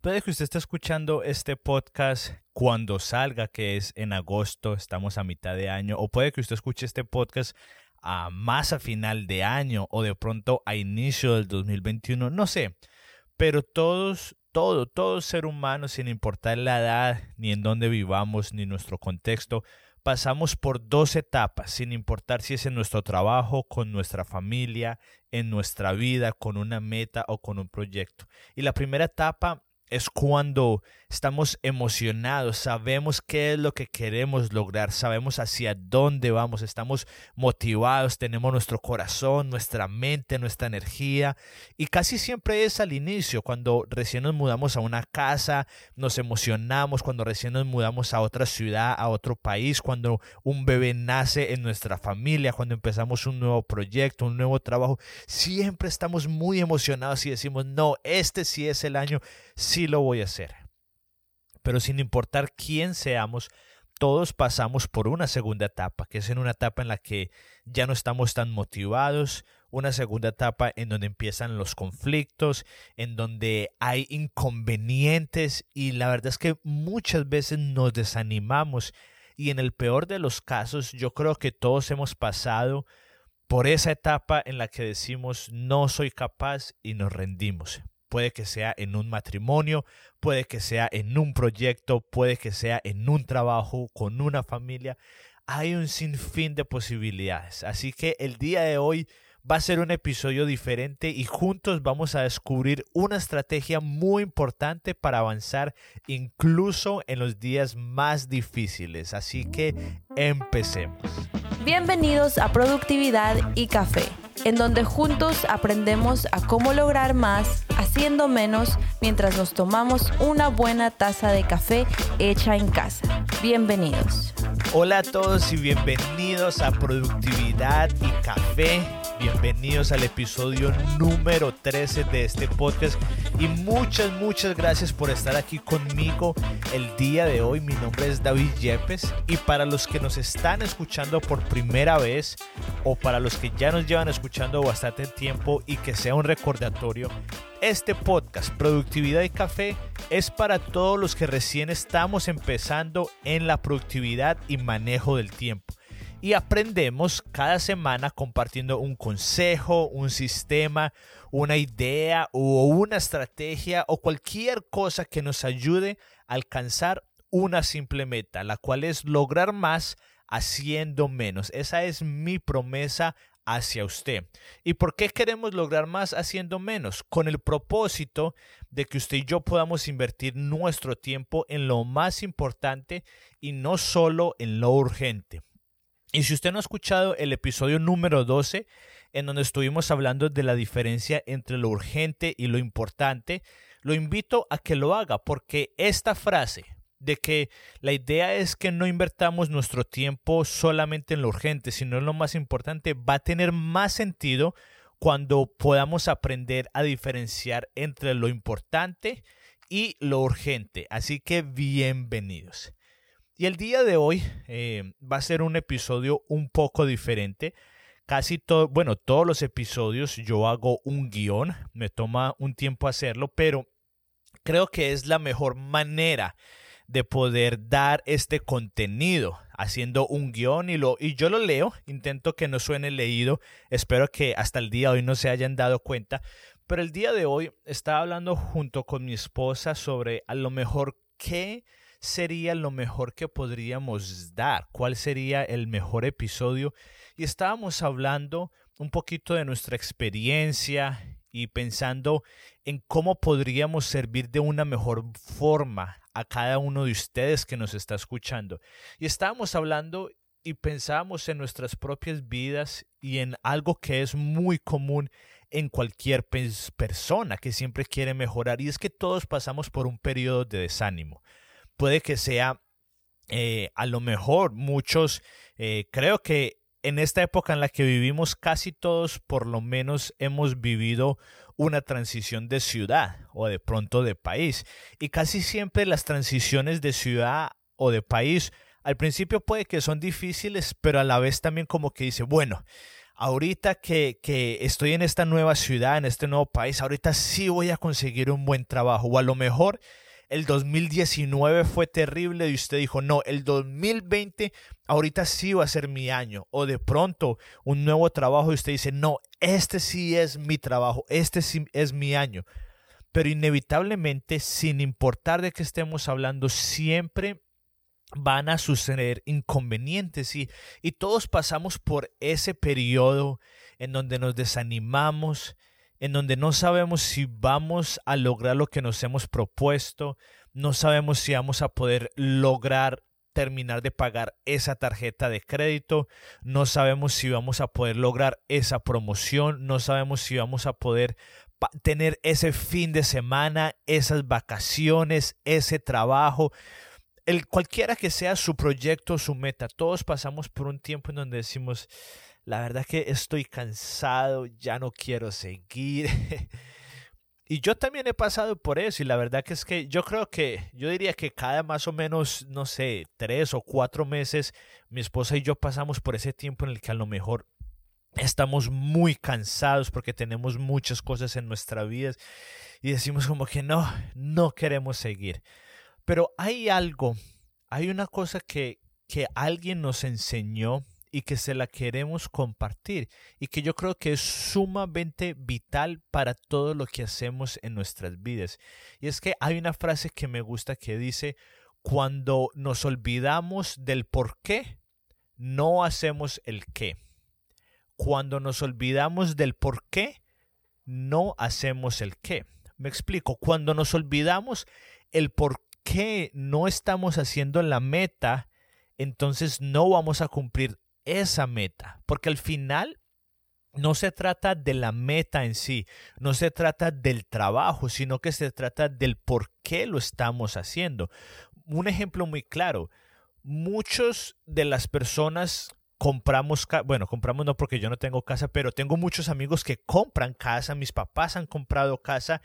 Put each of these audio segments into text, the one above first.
Puede que usted esté escuchando este podcast cuando salga, que es en agosto, estamos a mitad de año, o puede que usted escuche este podcast a más a final de año o de pronto a inicio del 2021, no sé. Pero todos, todo, todo ser humano, sin importar la edad, ni en dónde vivamos, ni nuestro contexto, pasamos por dos etapas, sin importar si es en nuestro trabajo, con nuestra familia, en nuestra vida, con una meta o con un proyecto. Y la primera etapa es cuando estamos emocionados, sabemos qué es lo que queremos lograr, sabemos hacia dónde vamos, estamos motivados, tenemos nuestro corazón, nuestra mente, nuestra energía y casi siempre es al inicio, cuando recién nos mudamos a una casa, nos emocionamos, cuando recién nos mudamos a otra ciudad, a otro país, cuando un bebé nace en nuestra familia, cuando empezamos un nuevo proyecto, un nuevo trabajo, siempre estamos muy emocionados y decimos, no, este sí es el año, sí lo voy a hacer. Pero sin importar quién seamos, todos pasamos por una segunda etapa, que es en una etapa en la que ya no estamos tan motivados, una segunda etapa en donde empiezan los conflictos, en donde hay inconvenientes y la verdad es que muchas veces nos desanimamos y en el peor de los casos yo creo que todos hemos pasado por esa etapa en la que decimos no soy capaz y nos rendimos. Puede que sea en un matrimonio, puede que sea en un proyecto, puede que sea en un trabajo, con una familia. Hay un sinfín de posibilidades. Así que el día de hoy va a ser un episodio diferente y juntos vamos a descubrir una estrategia muy importante para avanzar incluso en los días más difíciles. Así que empecemos. Bienvenidos a Productividad y Café en donde juntos aprendemos a cómo lograr más haciendo menos mientras nos tomamos una buena taza de café hecha en casa. Bienvenidos. Hola a todos y bienvenidos a Productividad y Café. Bienvenidos al episodio número 13 de este podcast. Y muchas, muchas gracias por estar aquí conmigo el día de hoy. Mi nombre es David Yepes. Y para los que nos están escuchando por primera vez o para los que ya nos llevan escuchando bastante tiempo y que sea un recordatorio, este podcast, Productividad y Café, es para todos los que recién estamos empezando en la productividad y manejo del tiempo y aprendemos cada semana compartiendo un consejo, un sistema, una idea o una estrategia o cualquier cosa que nos ayude a alcanzar una simple meta, la cual es lograr más haciendo menos. Esa es mi promesa hacia usted. ¿Y por qué queremos lograr más haciendo menos? Con el propósito de que usted y yo podamos invertir nuestro tiempo en lo más importante y no solo en lo urgente. Y si usted no ha escuchado el episodio número 12, en donde estuvimos hablando de la diferencia entre lo urgente y lo importante, lo invito a que lo haga, porque esta frase de que la idea es que no invertamos nuestro tiempo solamente en lo urgente, sino en lo más importante, va a tener más sentido cuando podamos aprender a diferenciar entre lo importante y lo urgente. Así que bienvenidos. Y el día de hoy eh, va a ser un episodio un poco diferente. Casi todo, bueno, todos los episodios yo hago un guion, me toma un tiempo hacerlo, pero creo que es la mejor manera de poder dar este contenido haciendo un guion y, lo, y yo lo leo, intento que no suene leído, espero que hasta el día de hoy no se hayan dado cuenta, pero el día de hoy estaba hablando junto con mi esposa sobre a lo mejor qué sería lo mejor que podríamos dar, cuál sería el mejor episodio. Y estábamos hablando un poquito de nuestra experiencia y pensando en cómo podríamos servir de una mejor forma a cada uno de ustedes que nos está escuchando. Y estábamos hablando y pensábamos en nuestras propias vidas y en algo que es muy común en cualquier persona que siempre quiere mejorar y es que todos pasamos por un periodo de desánimo puede que sea eh, a lo mejor muchos, eh, creo que en esta época en la que vivimos casi todos por lo menos hemos vivido una transición de ciudad o de pronto de país. Y casi siempre las transiciones de ciudad o de país al principio puede que son difíciles, pero a la vez también como que dice, bueno, ahorita que, que, estoy en esta nueva ciudad, en este nuevo país, ahorita sí voy a conseguir un buen trabajo. O a lo mejor el 2019 fue terrible y usted dijo, no, el 2020 ahorita sí va a ser mi año. O de pronto un nuevo trabajo y usted dice, no, este sí es mi trabajo, este sí es mi año. Pero inevitablemente, sin importar de qué estemos hablando, siempre van a suceder inconvenientes y, y todos pasamos por ese periodo en donde nos desanimamos, en donde no sabemos si vamos a lograr lo que nos hemos propuesto, no sabemos si vamos a poder lograr terminar de pagar esa tarjeta de crédito, no sabemos si vamos a poder lograr esa promoción, no sabemos si vamos a poder tener ese fin de semana, esas vacaciones, ese trabajo, el cualquiera que sea su proyecto, su meta, todos pasamos por un tiempo en donde decimos, la verdad que estoy cansado, ya no quiero seguir. y yo también he pasado por eso y la verdad que es que yo creo que, yo diría que cada más o menos, no sé, tres o cuatro meses, mi esposa y yo pasamos por ese tiempo en el que a lo mejor estamos muy cansados porque tenemos muchas cosas en nuestra vida y decimos como que no, no queremos seguir. Pero hay algo, hay una cosa que, que alguien nos enseñó y que se la queremos compartir y que yo creo que es sumamente vital para todo lo que hacemos en nuestras vidas. Y es que hay una frase que me gusta que dice, cuando nos olvidamos del por qué, no hacemos el qué. Cuando nos olvidamos del por qué, no hacemos el qué. Me explico, cuando nos olvidamos el por qué no estamos haciendo la meta, entonces no vamos a cumplir esa meta, porque al final no se trata de la meta en sí, no se trata del trabajo, sino que se trata del por qué lo estamos haciendo. Un ejemplo muy claro, muchos de las personas compramos, bueno, compramos no porque yo no tengo casa, pero tengo muchos amigos que compran casa, mis papás han comprado casa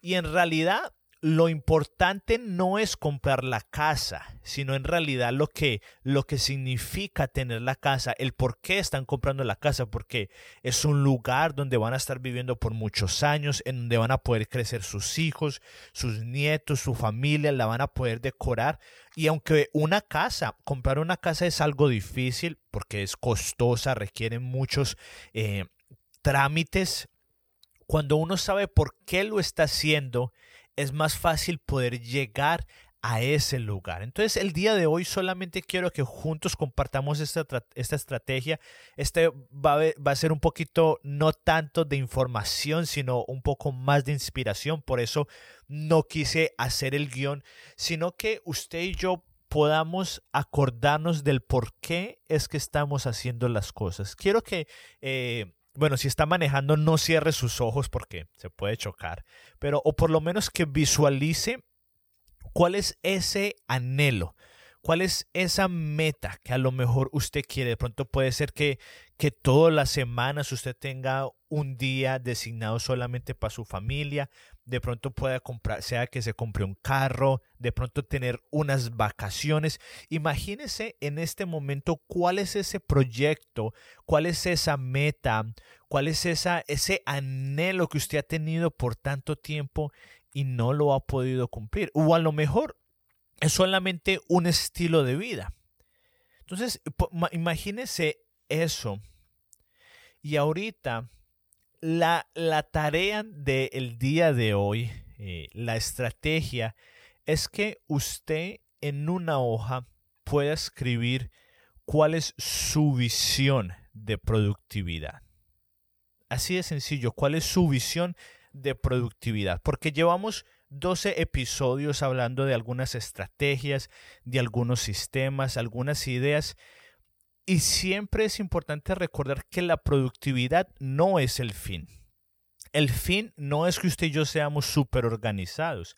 y en realidad lo importante no es comprar la casa, sino en realidad lo que, lo que significa tener la casa, el por qué están comprando la casa, porque es un lugar donde van a estar viviendo por muchos años, en donde van a poder crecer sus hijos, sus nietos, su familia, la van a poder decorar. Y aunque una casa, comprar una casa es algo difícil, porque es costosa, requiere muchos eh, trámites, cuando uno sabe por qué lo está haciendo, es más fácil poder llegar a ese lugar. Entonces el día de hoy solamente quiero que juntos compartamos esta, esta estrategia. Este va a, ser un poquito no tanto de información, sino un poco más de inspiración. Por eso no quise hacer el guion, sino que usted y yo podamos acordarnos del por qué es que estamos haciendo las cosas. Quiero que... Eh, bueno, si está manejando, no cierre sus ojos porque se puede chocar, pero o por lo menos que visualice cuál es ese anhelo, cuál es esa meta que a lo mejor usted quiere. De pronto puede ser que, que todas las semanas usted tenga un día designado solamente para su familia, de pronto pueda comprar, sea que se compre un carro, de pronto tener unas vacaciones. Imagínese en este momento cuál es ese proyecto, cuál es esa meta, cuál es esa, ese anhelo que usted ha tenido por tanto tiempo y no lo ha podido cumplir. O a lo mejor es solamente un estilo de vida. Entonces, imagínese eso. Y ahorita la, la tarea del día de hoy, eh, la estrategia, es que usted en una hoja pueda escribir cuál es su visión de productividad. Así de sencillo, cuál es su visión de productividad. Porque llevamos 12 episodios hablando de algunas estrategias, de algunos sistemas, algunas ideas y siempre es importante recordar que la productividad no es el fin. El fin no es que usted y yo seamos súper organizados.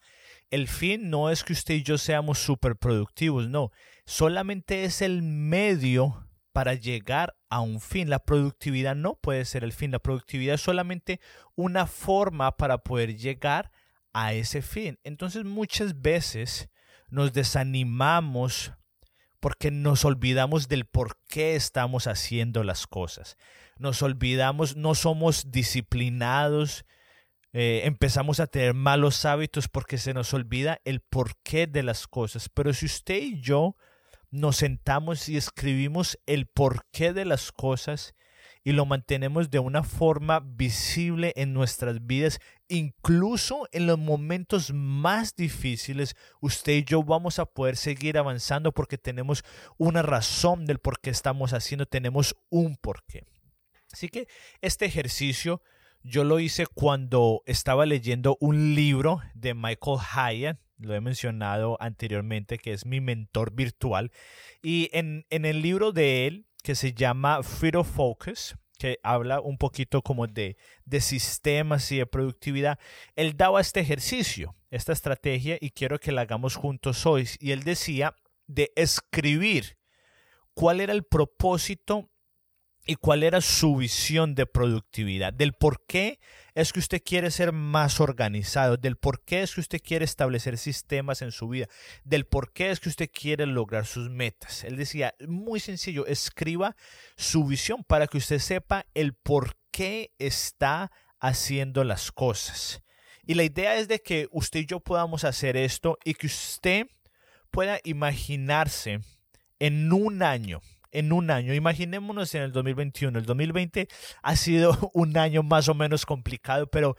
El fin no es que usted y yo seamos súper productivos. No, solamente es el medio para llegar a un fin. La productividad no puede ser el fin. La productividad es solamente una forma para poder llegar a ese fin. Entonces muchas veces nos desanimamos porque nos olvidamos del por qué estamos haciendo las cosas. nos olvidamos, no somos disciplinados, eh, empezamos a tener malos hábitos porque se nos olvida el porqué de las cosas. Pero si usted y yo nos sentamos y escribimos el porqué de las cosas y lo mantenemos de una forma visible en nuestras vidas, incluso en los momentos más difíciles, usted y yo vamos a poder seguir avanzando porque tenemos una razón del por qué estamos haciendo, tenemos un porqué. Así que este ejercicio yo lo hice cuando estaba leyendo un libro de Michael Hyatt, lo he mencionado anteriormente, que es mi mentor virtual. Y en, el libro de él, que se llama Freedom Focus, que habla un poquito como de, de sistemas y de productividad, él daba este ejercicio, esta estrategia, y quiero que la hagamos juntos hoy. Y él decía de escribir cuál era el propósito y cuál era su visión de productividad, del por qué es que usted quiere ser más organizado, del por qué es que usted quiere establecer sistemas en su vida, del por qué es que usted quiere lograr sus metas. Él decía, muy sencillo, escriba su visión para que usted sepa el por qué está haciendo las cosas. Y la idea es de que usted y yo podamos hacer esto y que usted pueda imaginarse en un año, en un año. Imaginémonos en el 2021. El 2020 ha sido un año más o menos complicado, pero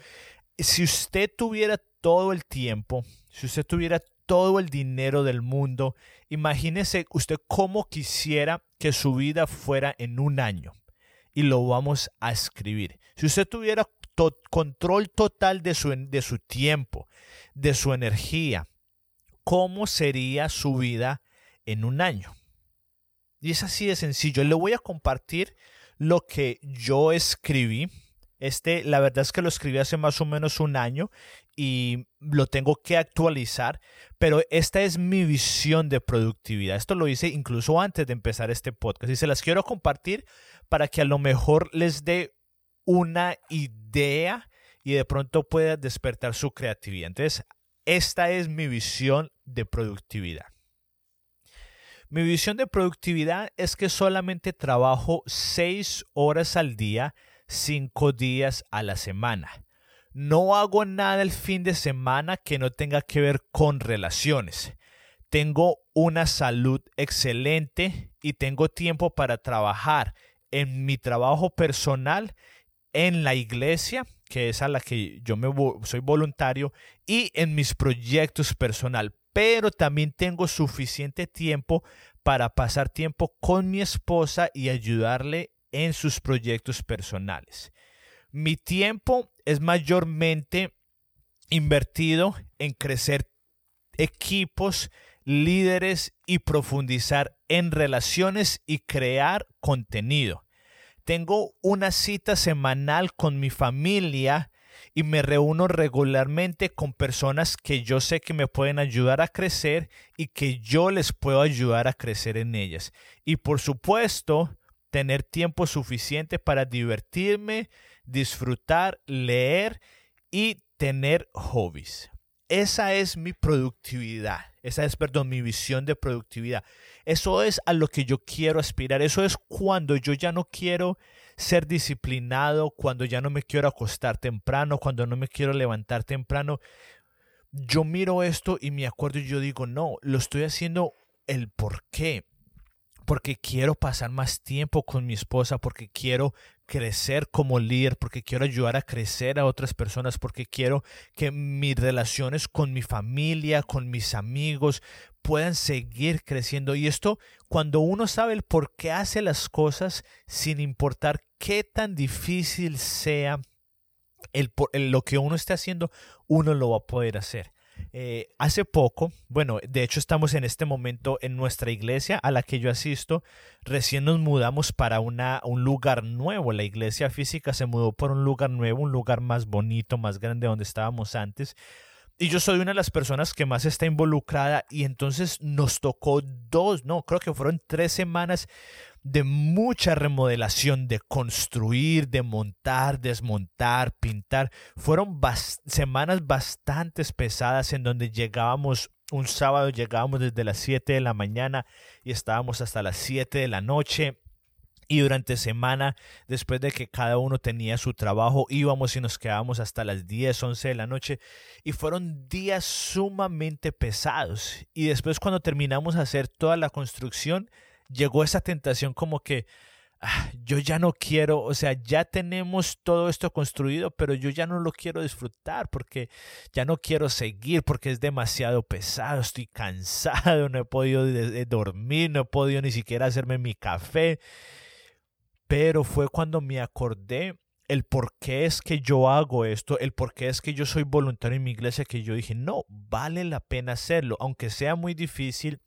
si usted tuviera todo el tiempo, si usted tuviera todo el dinero del mundo, imagínese usted cómo quisiera que su vida fuera en un año. Y lo vamos a escribir. Si usted tuviera control total de su, de su tiempo, de su energía, ¿cómo sería su vida en un año? Y es así de sencillo. Le voy a compartir lo que yo escribí. Este, la verdad es que lo escribí hace más o menos un año y lo tengo que actualizar, pero esta es mi visión de productividad. Esto lo hice incluso antes de empezar este podcast y se las quiero compartir para que a lo mejor les dé una idea y de pronto pueda despertar su creatividad. Entonces, esta es mi visión de productividad. Mi visión de productividad es que solamente trabajo seis horas al día, cinco días a la semana. No hago nada el fin de semana que no tenga que ver con relaciones. Tengo una salud excelente y tengo tiempo para trabajar en mi trabajo personal, en la iglesia, que es a la que yo me soy voluntario, y en mis proyectos personal pero también tengo suficiente tiempo para pasar tiempo con mi esposa y ayudarle en sus proyectos personales. Mi tiempo es mayormente invertido en crecer equipos, líderes y profundizar en relaciones y crear contenido. Tengo una cita semanal con mi familia y me reúno regularmente con personas que yo sé que me pueden ayudar a crecer y que yo les puedo ayudar a crecer en ellas. Y por supuesto, tener tiempo suficiente para divertirme, disfrutar, leer y tener hobbies. Esa es mi productividad. Esa es, perdón, mi visión de productividad. Eso es a lo que yo quiero aspirar. Eso es cuando yo ya no quiero ser disciplinado, cuando ya no me quiero acostar temprano, cuando no me quiero levantar temprano. Yo miro esto y me acuerdo y yo digo, no, lo estoy haciendo el por qué. Porque quiero pasar más tiempo con mi esposa, porque quiero crecer como líder, porque quiero ayudar a crecer a otras personas, porque quiero que mis relaciones con mi familia, con mis amigos, puedan seguir creciendo. Y esto, cuando uno sabe el por qué hace las cosas, sin importar qué tan difícil sea el, lo que uno esté haciendo, uno lo va a poder hacer. Eh, hace poco, bueno, de hecho estamos en este momento en nuestra iglesia a la que yo asisto, recién nos mudamos para una, un lugar nuevo, la iglesia física se mudó por un lugar nuevo, un lugar más bonito, más grande donde estábamos antes. Y yo soy una de las personas que más está involucrada y entonces nos tocó dos, no, creo que fueron tres semanas de mucha remodelación, de construir, de montar, desmontar, pintar. Fueron semanas bastante pesadas en donde llegábamos un sábado, llegábamos desde las 7 de la mañana y estábamos hasta las 7 de la noche Y durante semana, después de que cada uno tenía su trabajo, íbamos y nos quedábamos hasta las 10, 11 de la noche. Y fueron días sumamente pesados. Y después cuando terminamos de hacer toda la construcción, llegó esa tentación como que, ah, yo ya no quiero, o sea, ya tenemos todo esto construido, pero yo ya no lo quiero disfrutar porque ya no quiero seguir porque es demasiado pesado, estoy cansado, no he podido dormir, no he podido ni siquiera hacerme mi café pero fue cuando me acordé el por qué es que yo hago esto, el por qué es que yo soy voluntario en mi iglesia, que yo dije, no, vale la pena hacerlo, aunque sea muy difícil,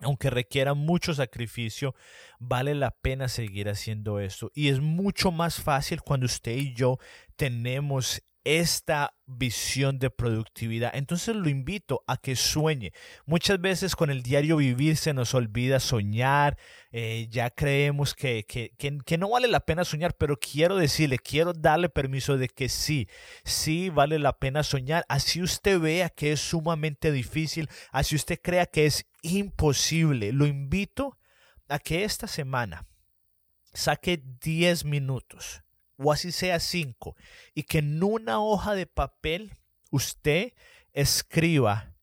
aunque requiera mucho sacrificio, vale la pena seguir haciendo esto. Y es mucho más fácil cuando usted y yo tenemos esta visión de productividad. Entonces lo invito a que sueñe. Muchas veces con el diario vivir se nos olvida soñar, eh, ya creemos que, que, que, no vale la pena soñar, pero quiero decirle, quiero darle permiso de que sí, sí vale la pena soñar. Así usted vea que es sumamente difícil, así usted crea que es imposible. Lo invito a que esta semana saque 10 minutos o así sea cinco, y que en una hoja de papel usted escriba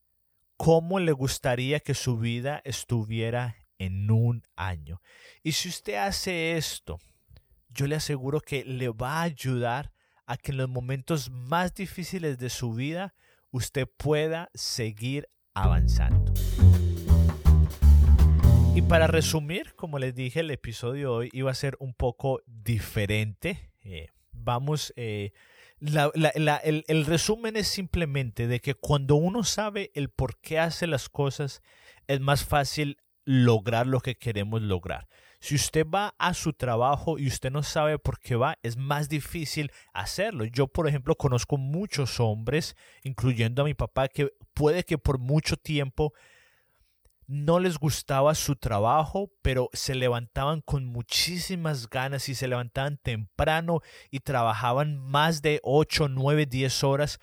cómo le gustaría que su vida estuviera en un año. Y si usted hace esto, yo le aseguro que le va a ayudar a que en los momentos más difíciles de su vida usted pueda seguir avanzando. Y para resumir, como les dije, el episodio hoy iba a ser un poco diferente. Eh, vamos, eh, el, resumen es simplemente de que cuando uno sabe el por qué hace las cosas, es más fácil lograr lo que queremos lograr. Si usted va a su trabajo y usted no sabe por qué va, es más difícil hacerlo. Yo, por ejemplo, conozco muchos hombres, incluyendo a mi papá, que puede que por mucho tiempo no les gustaba su trabajo, pero se levantaban con muchísimas ganas y se levantaban temprano y trabajaban más de 8, 9, 10 horas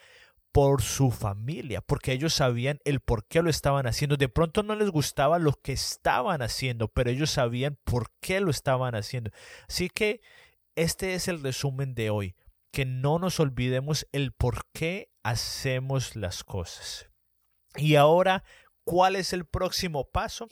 por su familia, porque ellos sabían el por qué lo estaban haciendo. De pronto no les gustaba lo que estaban haciendo, pero ellos sabían por qué lo estaban haciendo. Así que este es el resumen de hoy, que no nos olvidemos el por qué hacemos las cosas. Y ahora ¿Cuál es el próximo paso?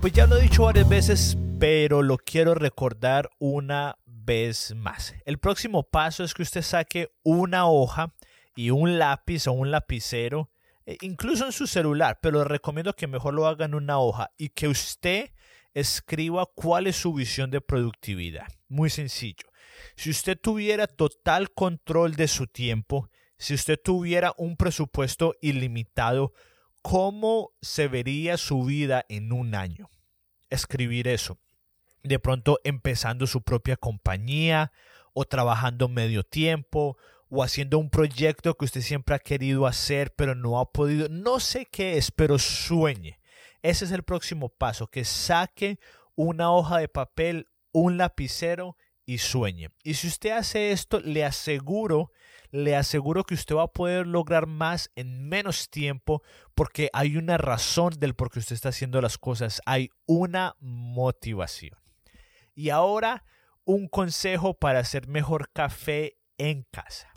Pues ya lo he dicho varias veces, pero lo quiero recordar una vez más. El próximo paso es que usted saque una hoja y un lápiz o un lapicero, e incluso en su celular, pero recomiendo que mejor lo haga en una hoja y que usted escriba cuál es su visión de productividad. Muy sencillo. Si usted tuviera total control de su tiempo, si usted tuviera un presupuesto ilimitado, ¿cómo se vería su vida en un año? Escribir eso. De pronto empezando su propia compañía o trabajando medio tiempo o haciendo un proyecto que usted siempre ha querido hacer pero no ha podido. No sé qué es, pero sueñe. Ese es el próximo paso, que saque una hoja de papel, un lapicero y sueñe. Y si usted hace esto, le aseguro le aseguro que usted va a poder lograr más en menos tiempo porque hay una razón del por qué usted está haciendo las cosas, hay una motivación. Y ahora un consejo para hacer mejor café en casa.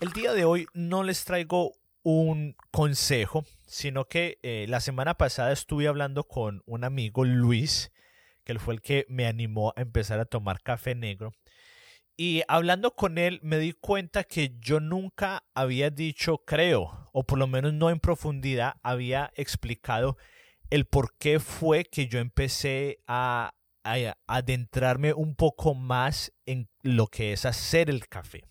El día de hoy no les traigo un consejo, sino que eh, la semana pasada estuve hablando con un amigo Luis que él fue el que me animó a empezar a tomar café negro. Y hablando con él me di cuenta que yo nunca había dicho, creo, o por lo menos no en profundidad, había explicado el por qué fue que yo empecé a, a adentrarme un poco más en lo que es hacer el café.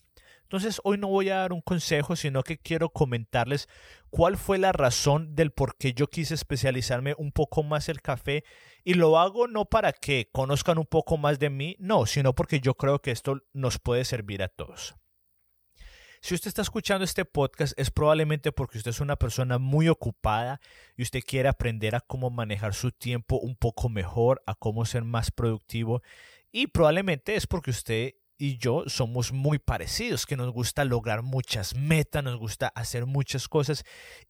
Entonces hoy no voy a dar un consejo, sino que quiero comentarles cuál fue la razón del por qué yo quise especializarme un poco más el café y lo hago no para que conozcan un poco más de mí, no, sino porque yo creo que esto nos puede servir a todos. Si usted está escuchando este podcast es probablemente porque usted es una persona muy ocupada y usted quiere aprender a cómo manejar su tiempo un poco mejor, a cómo ser más productivo y probablemente es porque usted y yo somos muy parecidos, que nos gusta lograr muchas metas, nos gusta hacer muchas cosas.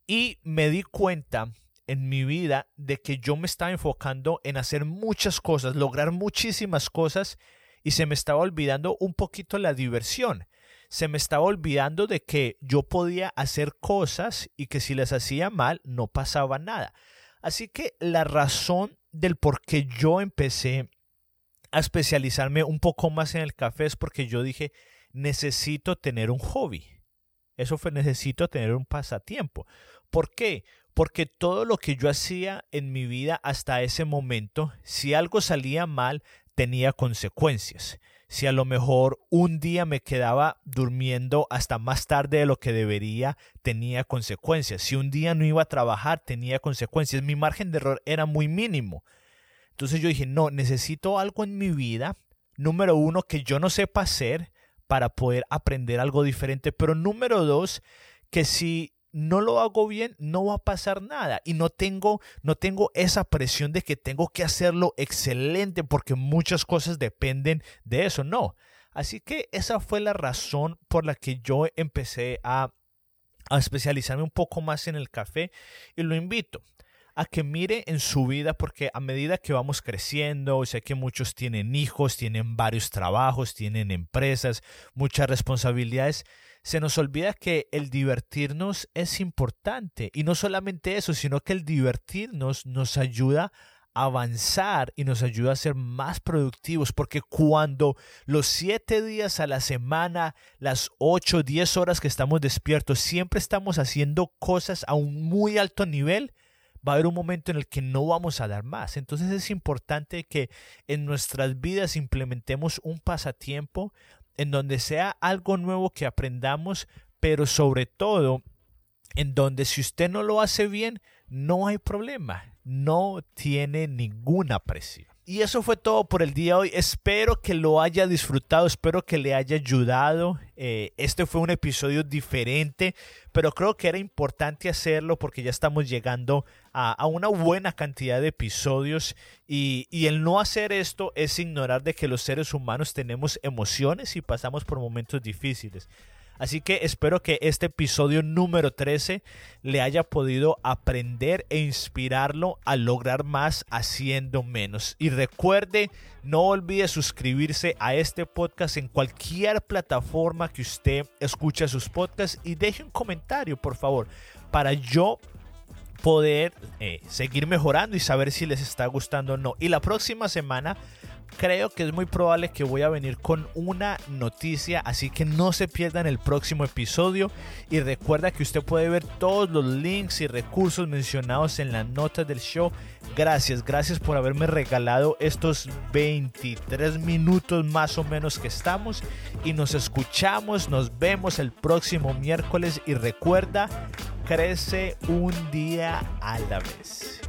Y me di cuenta en mi vida de que yo me estaba enfocando en hacer muchas cosas, lograr muchísimas cosas y se me estaba olvidando un poquito la diversión. Se me estaba olvidando de que yo podía hacer cosas y que si las hacía mal no pasaba nada. Así que la razón del por qué yo empecé a especializarme un poco más en el café es porque yo dije, necesito tener un hobby. Eso fue, necesito tener un pasatiempo. ¿Por qué? Porque todo lo que yo hacía en mi vida hasta ese momento, si algo salía mal, tenía consecuencias. Si a lo mejor un día me quedaba durmiendo hasta más tarde de lo que debería, tenía consecuencias. Si un día no iba a trabajar, tenía consecuencias. Mi margen de error era muy mínimo. Entonces yo dije, no, necesito algo en mi vida, número uno, que yo no sepa hacer para poder aprender algo diferente, pero número dos, que si no lo hago bien, no va a pasar nada. Y no tengo no tengo esa presión de que tengo que hacerlo excelente porque muchas cosas dependen de eso, no. Así que esa fue la razón por la que yo empecé a a especializarme un poco más en el café y lo invito a que mire en su vida porque a medida que vamos creciendo, sé que muchos tienen hijos, tienen varios trabajos, tienen empresas, muchas responsabilidades, se nos olvida que el divertirnos es importante. Y no solamente eso, sino que el divertirnos nos ayuda a avanzar y nos ayuda a ser más productivos porque cuando los siete días a la semana, las ocho, diez horas que estamos despiertos, siempre estamos haciendo cosas a un muy alto nivel, va a haber un momento en el que no vamos a dar más. Entonces es importante que en nuestras vidas implementemos un pasatiempo en donde sea algo nuevo que aprendamos, pero sobre todo en donde si usted no lo hace bien, no hay problema, no tiene ninguna presión. Y eso fue todo por el día de hoy. Espero que lo haya disfrutado, espero que le haya ayudado. Eh, este fue un episodio diferente, pero creo que era importante hacerlo porque ya estamos llegando a, una buena cantidad de episodios y, y, el no hacer esto es ignorar de que los seres humanos tenemos emociones y pasamos por momentos difíciles. Así que espero que este episodio número 13 le haya podido aprender e inspirarlo a lograr más haciendo menos. Y recuerde, no olvide suscribirse a este podcast en cualquier plataforma que usted escuche sus podcasts y deje un comentario, por favor, para yo poder eh, seguir mejorando y saber si les está gustando o no. Y la próxima semana creo que es muy probable que voy a venir con una noticia, así que no se pierdan el próximo episodio y recuerda que usted puede ver todos los links y recursos mencionados en las notas del show. Gracias, gracias por haberme regalado estos 23 minutos más o menos que estamos y nos escuchamos, nos vemos el próximo miércoles y recuerda, crece un día a la vez.